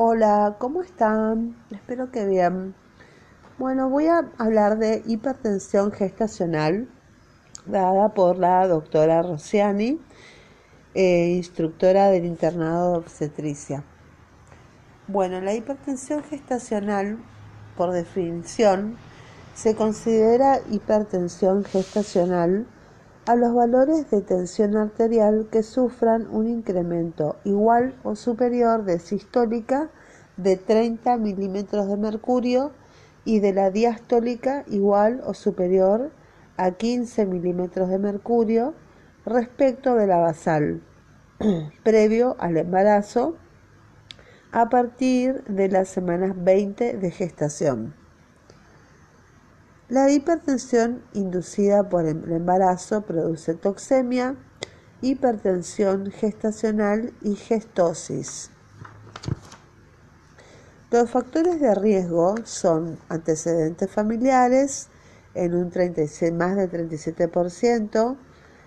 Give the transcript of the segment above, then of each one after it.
Hola, ¿cómo están? Espero que bien. Bueno, voy a hablar de hipertensión gestacional dada por la doctora Rossiani, eh, instructora del internado de obstetricia. Bueno, la hipertensión gestacional, por definición, se considera hipertensión gestacional a los valores de tensión arterial que sufran un incremento igual o superior de sistólica de 30 milímetros de mercurio y de la diastólica igual o superior a 15 milímetros de mercurio respecto de la basal, previo al embarazo a partir de las semanas 20 de gestación. La hipertensión inducida por el embarazo produce toxemia, hipertensión gestacional y gestosis. Los factores de riesgo son antecedentes familiares en un 36, más del 37%,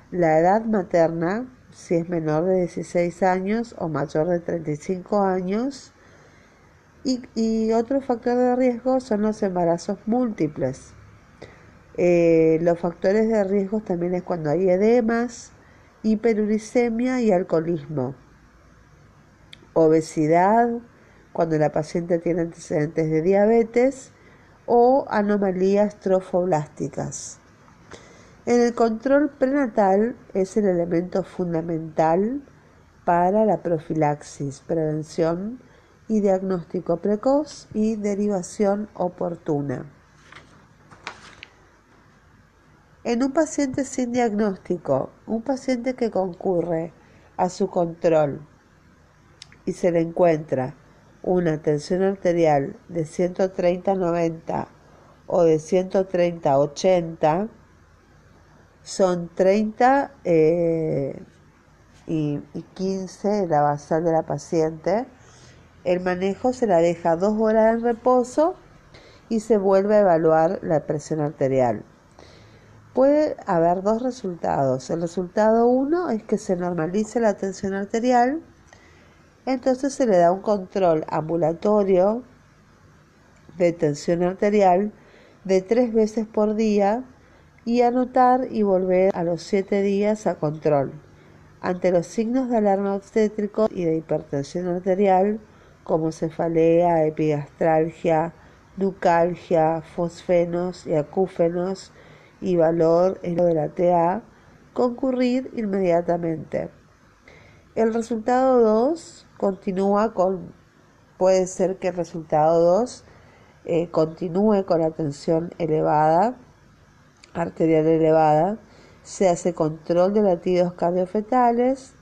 la edad materna, si es menor de 16 años o mayor de 35 años, y, y otro factor de riesgo son los embarazos múltiples. Eh, los factores de riesgo también es cuando hay edemas, hiperuricemia y alcoholismo, obesidad, cuando la paciente tiene antecedentes de diabetes o anomalías trofoblásticas. En el control prenatal es el elemento fundamental para la profilaxis, prevención y diagnóstico precoz y derivación oportuna. En un paciente sin diagnóstico, un paciente que concurre a su control y se le encuentra una tensión arterial de 130-90 o de 130-80, son 30 eh, y, y 15 la basal de la paciente. El manejo se la deja dos horas en reposo y se vuelve a evaluar la presión arterial. Puede haber dos resultados. El resultado uno es que se normalice la tensión arterial, entonces se le da un control ambulatorio de tensión arterial de tres veces por día y anotar y volver a los siete días a control. Ante los signos de alarma obstétrico y de hipertensión arterial, como cefalea, epigastralgia, nucalgia, fosfenos y acúfenos, y valor en lo de la TA, concurrir inmediatamente. El resultado 2 continúa con, puede ser que el resultado 2 eh, continúe con la tensión elevada, arterial elevada, se hace control de latidos cardiofetales,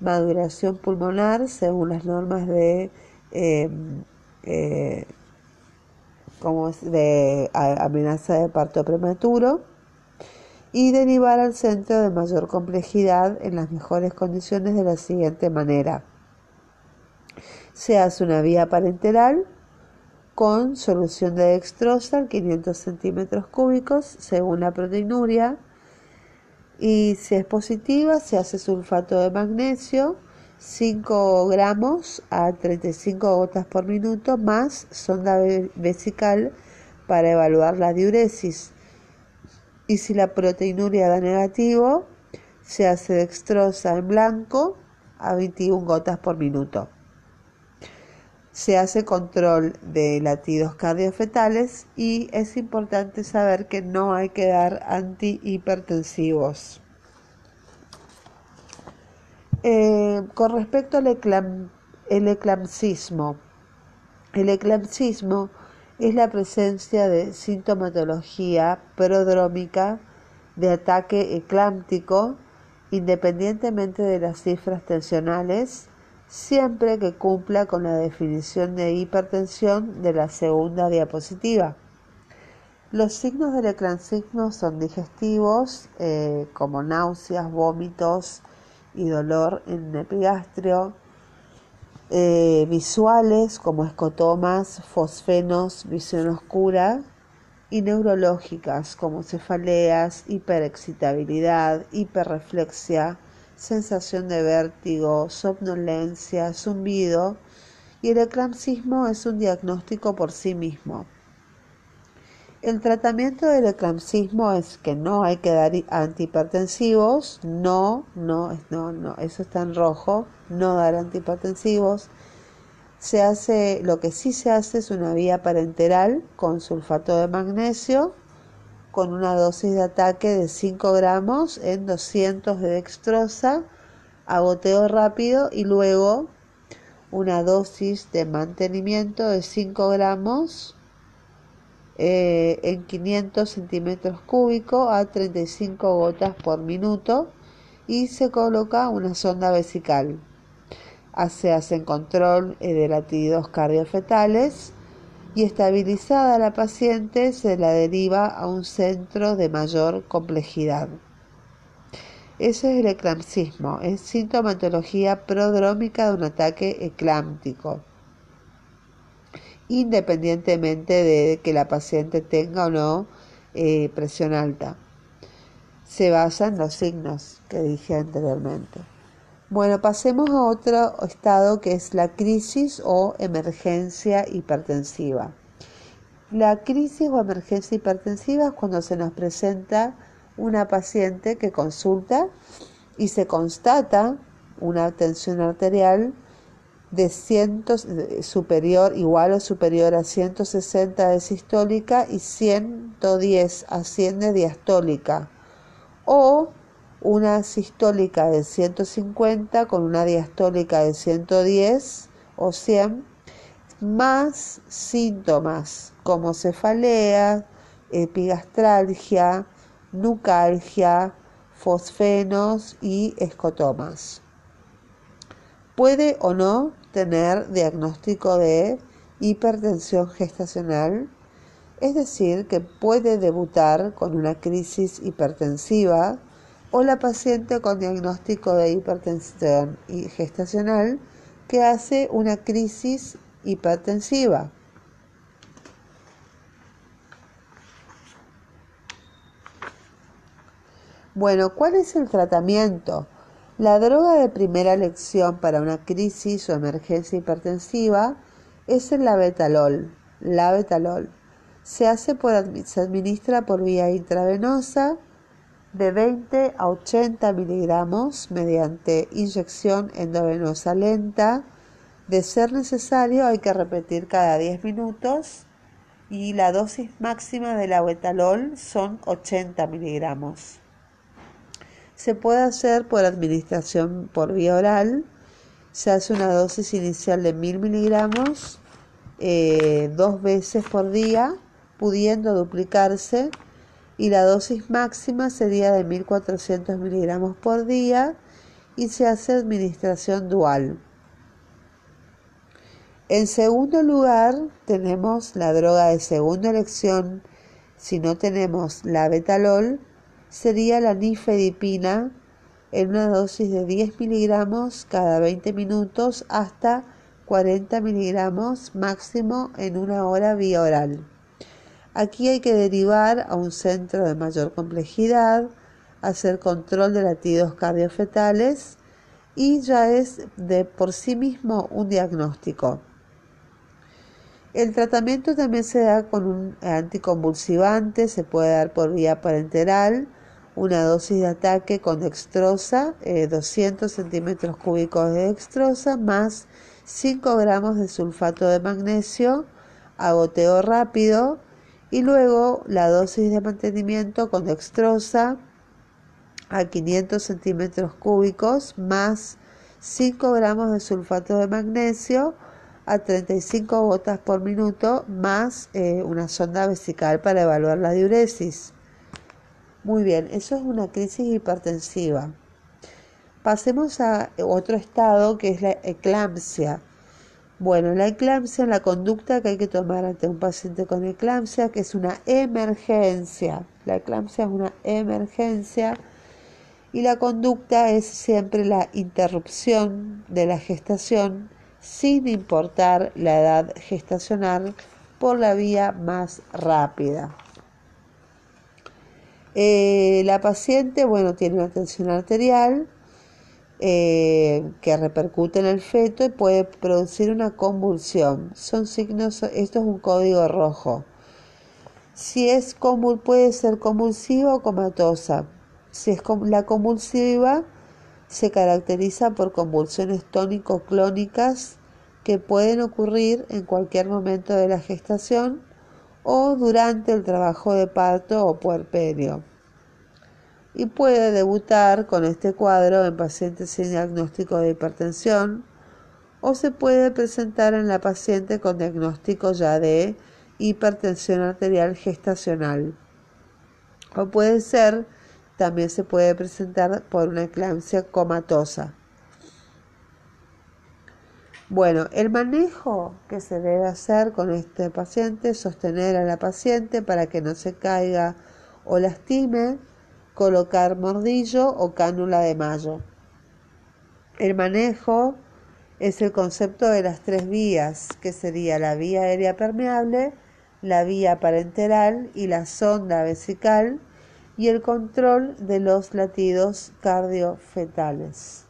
maduración pulmonar según las normas de, em, eh, como de amenaza de parto prematuro y derivar al centro de mayor complejidad en las mejores condiciones de la siguiente manera. Se hace una vía parenteral con solución de dextrosa 500 centímetros cúbicos según la proteinuria y si es positiva se hace sulfato de magnesio 5 gramos a 35 gotas por minuto más sonda vesical para evaluar la diuresis y si la proteinuria da negativo, se hace dextrosa en blanco a 21 gotas por minuto. Se hace control de latidos cardiofetales y es importante saber que no hay que dar antihipertensivos. Eh, con respecto al el eclampsismo, el eclampsismo es la presencia de sintomatología prodrómica de ataque eclámptico independientemente de las cifras tensionales, siempre que cumpla con la definición de hipertensión de la segunda diapositiva. Los signos del eclampsismo son digestivos, eh, como náuseas, vómitos y dolor en epigastrio, eh, visuales como escotomas, fosfenos, visión oscura y neurológicas como cefaleas, hiperexcitabilidad, hiperreflexia, sensación de vértigo, somnolencia, zumbido y el eclampsismo es un diagnóstico por sí mismo. El tratamiento del eclampsismo es que no hay que dar antihipertensivos, no, no, no, no, eso está en rojo, no dar antihipertensivos. Se hace, lo que sí se hace es una vía parenteral con sulfato de magnesio con una dosis de ataque de 5 gramos en 200 de dextrosa a rápido y luego una dosis de mantenimiento de 5 gramos eh, en 500 centímetros cúbicos a 35 gotas por minuto y se coloca una sonda vesical. Se hace control de latidos cardiofetales y estabilizada la paciente se la deriva a un centro de mayor complejidad. Ese es el eclampsismo, es sintomatología prodrómica de un ataque eclámptico, independientemente de que la paciente tenga o no eh, presión alta. Se basa en los signos que dije anteriormente. Bueno, pasemos a otro estado que es la crisis o emergencia hipertensiva. La crisis o emergencia hipertensiva es cuando se nos presenta una paciente que consulta y se constata una tensión arterial de cientos, superior, igual o superior a 160 de sistólica y 110 a 100 de diastólica o una sistólica de 150 con una diastólica de 110 o 100, más síntomas como cefalea, epigastralgia, nucalgia, fosfenos y escotomas. Puede o no tener diagnóstico de hipertensión gestacional, es decir, que puede debutar con una crisis hipertensiva o la paciente con diagnóstico de hipertensión gestacional que hace una crisis hipertensiva. Bueno, ¿cuál es el tratamiento? La droga de primera elección para una crisis o emergencia hipertensiva es el labetalol. Labetalol se hace por se administra por vía intravenosa de 20 a 80 miligramos mediante inyección endovenosa lenta. De ser necesario hay que repetir cada 10 minutos y la dosis máxima del aguetalol son 80 miligramos. Se puede hacer por administración por vía oral. Se hace una dosis inicial de 1000 miligramos eh, dos veces por día, pudiendo duplicarse y la dosis máxima sería de 1400 miligramos por día y se hace administración dual. En segundo lugar, tenemos la droga de segunda elección. Si no tenemos la betalol, sería la nifedipina en una dosis de 10 miligramos cada 20 minutos hasta 40 miligramos máximo en una hora vía oral. Aquí hay que derivar a un centro de mayor complejidad, hacer control de latidos cardiofetales y ya es de por sí mismo un diagnóstico. El tratamiento también se da con un anticonvulsivante, se puede dar por vía parenteral, una dosis de ataque con dextrosa, 200 eh, centímetros cúbicos de dextrosa, más 5 gramos de sulfato de magnesio, agoteo rápido, y luego la dosis de mantenimiento con dextrosa a 500 centímetros cúbicos más 5 gramos de sulfato de magnesio a 35 gotas por minuto más eh, una sonda vesical para evaluar la diuresis. Muy bien, eso es una crisis hipertensiva. Pasemos a otro estado que es la eclampsia. Bueno, la eclampsia, la conducta que hay que tomar ante un paciente con eclampsia, que es una emergencia. La eclampsia es una emergencia y la conducta es siempre la interrupción de la gestación sin importar la edad gestacional por la vía más rápida. Eh, la paciente, bueno, tiene una tensión arterial eh, que repercute en el feto y puede producir una convulsión. Son signos, esto es un código rojo. Si es puede ser convulsiva o comatosa. Si es la convulsiva, se caracteriza por convulsiones tónico-clónicas que pueden ocurrir en cualquier momento de la gestación o durante el trabajo de parto o puerperio. Y puede debutar con este cuadro en pacientes sin diagnóstico de hipertensión o se puede presentar en la paciente con diagnóstico ya de hipertensión arterial gestacional. O puede ser, también se puede presentar por una eclampsia comatosa. Bueno, el manejo que se debe hacer con este paciente sostener a la paciente para que no se caiga o lastime, colocar mordillo o cánula de mayo. El manejo es el concepto de las tres vías, que sería la vía aérea permeable, la vía parenteral y la sonda vesical y el control de los latidos cardiofetales.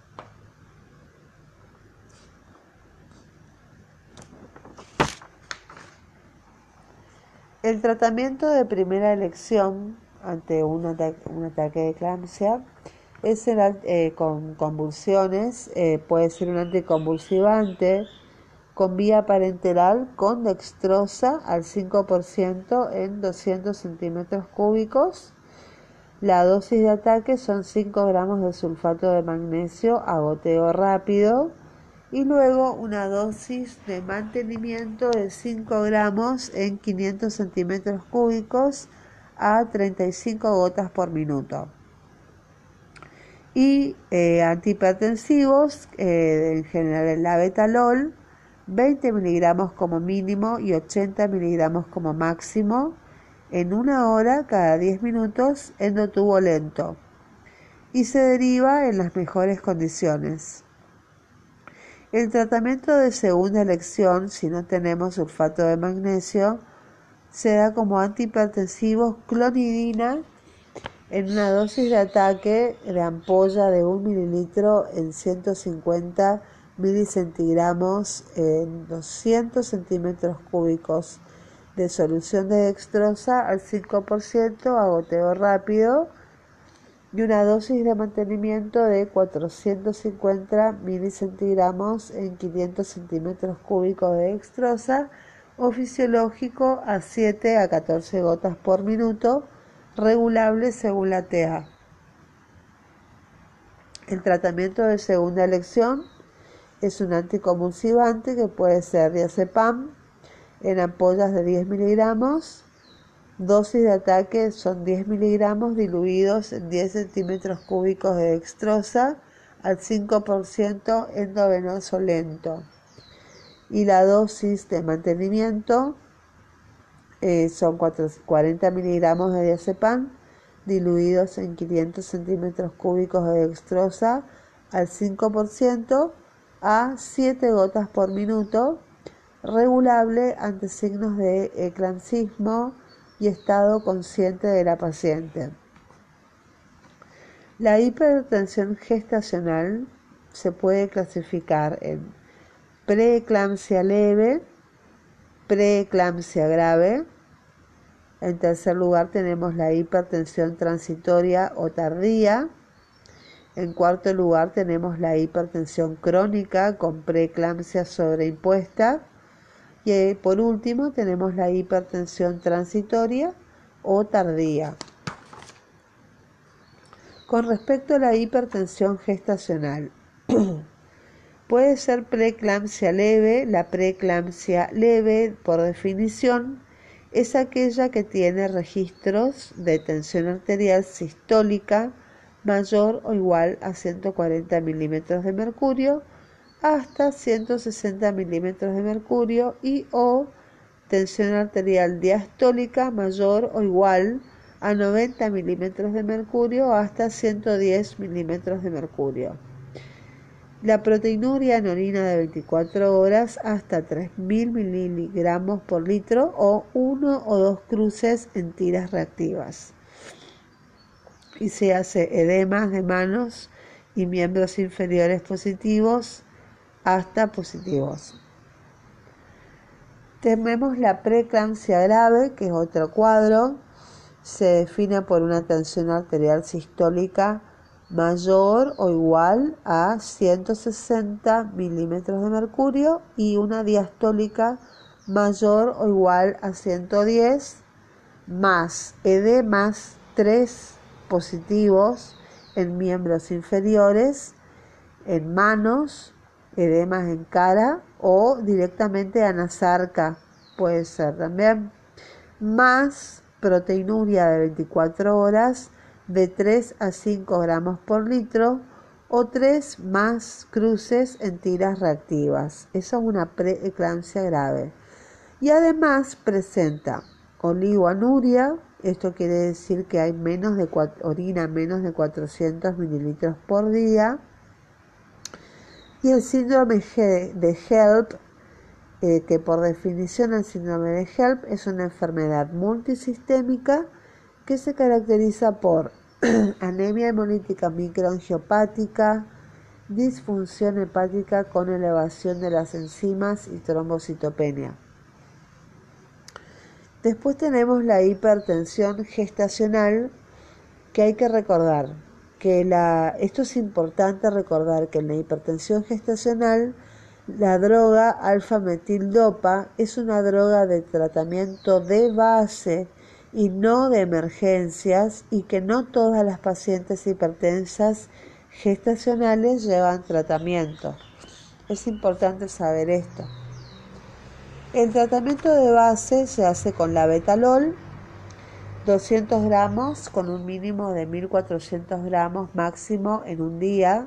El tratamiento de primera elección ante un ataque, de eclampsia es eh, con convulsiones, eh, puede ser un anticonvulsivante con vía parenteral con dextrosa al 5% en 200 centímetros cúbicos. La dosis de ataque son 5 gramos de sulfato de magnesio a goteo rápido y luego una dosis de mantenimiento de 5 gramos en 500 centímetros cúbicos a 35 gotas por minuto. Y eh, antihipertensivos, eh, en general el labetalol, 20 miligramos como mínimo y 80 miligramos como máximo en una hora cada 10 minutos endotubo lento y se deriva en las mejores condiciones. El tratamiento de segunda elección, si no tenemos sulfato de magnesio, se da como antihipertensivo clonidina en una dosis de ataque de ampolla de 1 mililitro en 150 milicentigramos en 200 centímetros cúbicos. De solución de dextrosa al 5% a goteo rápido y una dosis de mantenimiento de 450 milicentigramos en 500 centímetros cúbicos de dextrosa o fisiológico a 7 a 14 gotas por minuto, regulable según la TEA. El tratamiento de segunda elección es un anticonvulsivante que puede ser diazepam en ampollas de 10 miligramos Dosis de ataque son 10 miligramos diluidos en 10 centímetros cúbicos de dextrosa al 5% endovenoso lento. Y la dosis de mantenimiento eh, son 40 miligramos de diazepam diluidos en 500 centímetros cúbicos de dextrosa al 5% a 7 gotas por minuto, regulable ante signos de eclampsismo, y estado consciente de la paciente. La hipertensión gestacional se puede clasificar en preeclampsia leve, preeclampsia grave. En tercer lugar tenemos la hipertensión transitoria o tardía. En cuarto lugar tenemos la hipertensión crónica con preeclampsia sobreimpuesta. Y por último tenemos la hipertensión transitoria o tardía. Con respecto a la hipertensión gestacional, puede ser preeclampsia leve. La preeclampsia leve, por definición, es aquella que tiene registros de tensión arterial sistólica mayor o igual a 140 milímetros de mercurio hasta 160 milímetros de mercurio y o tensión arterial diastólica mayor o igual a 90 milímetros de mercurio hasta 110 milímetros de mercurio. La proteinuria en orina de 24 horas hasta 3.000 miligramos por litro o uno o dos cruces en tiras reactivas. Y se hace edemas de manos y miembros inferiores positivos hasta positivos. Tenemos la preeclampsia grave, que es otro cuadro. Se define por una tensión arterial sistólica mayor o igual a 160 milímetros de mercurio y una diastólica mayor o igual a 110 más edemas 3 positivos en miembros inferiores, en manos, edemas en cara o directamente anasarca, puede ser también, más proteinuria de 24 horas de 3 a 5 gramos por litro o 3 más cruces en tiras reactivas. Eso es una preeclampsia grave. Y además presenta oligoanuria, esto quiere decir que hay menos de orina menos de 400 mililitros por día, y el síndrome de HELP, eh, que por definición el síndrome de HELP es una enfermedad multisistémica que se caracteriza por anemia hemolítica microangiopática, disfunción hepática con elevación de las enzimas y trombocitopenia. Después tenemos la hipertensión gestacional que hay que recordar que la, esto es importante recordar que en la hipertensión gestacional la droga alfa-metildopa es una droga de tratamiento de base y no de emergencias y que no todas las pacientes hipertensas gestacionales llevan tratamiento. Es importante saber esto. El tratamiento de base se hace con la betalol 200 gramos con un mínimo de 1400 gramos máximo en un día.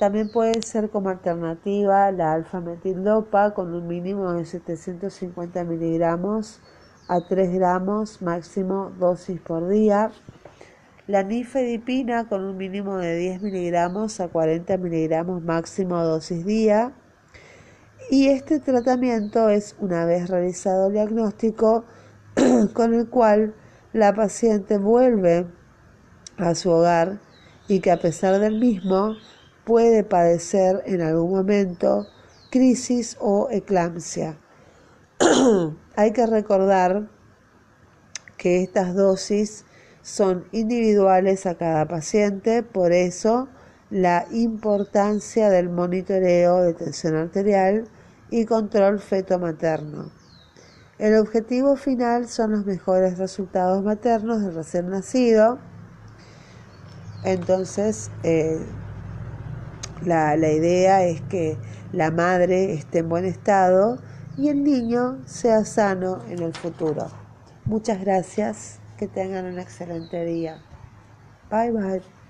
También puede ser como alternativa la alfa-metildopa con un mínimo de 750 miligramos a 3 gramos máximo dosis por día. La nifedipina con un mínimo de 10 miligramos a 40 miligramos máximo dosis día. Y este tratamiento es, una vez realizado el diagnóstico, con el cual la paciente vuelve a su hogar y que a pesar del mismo puede padecer en algún momento crisis o eclampsia. Hay que recordar que estas dosis son individuales a cada paciente, por eso la importancia del monitoreo de tensión arterial y control feto materno. El objetivo final son los mejores resultados maternos del recién nacido. Entonces, eh, la, la idea es que la madre esté en buen estado y el niño sea sano en el futuro. Muchas gracias, que tengan un excelente día. Bye bye.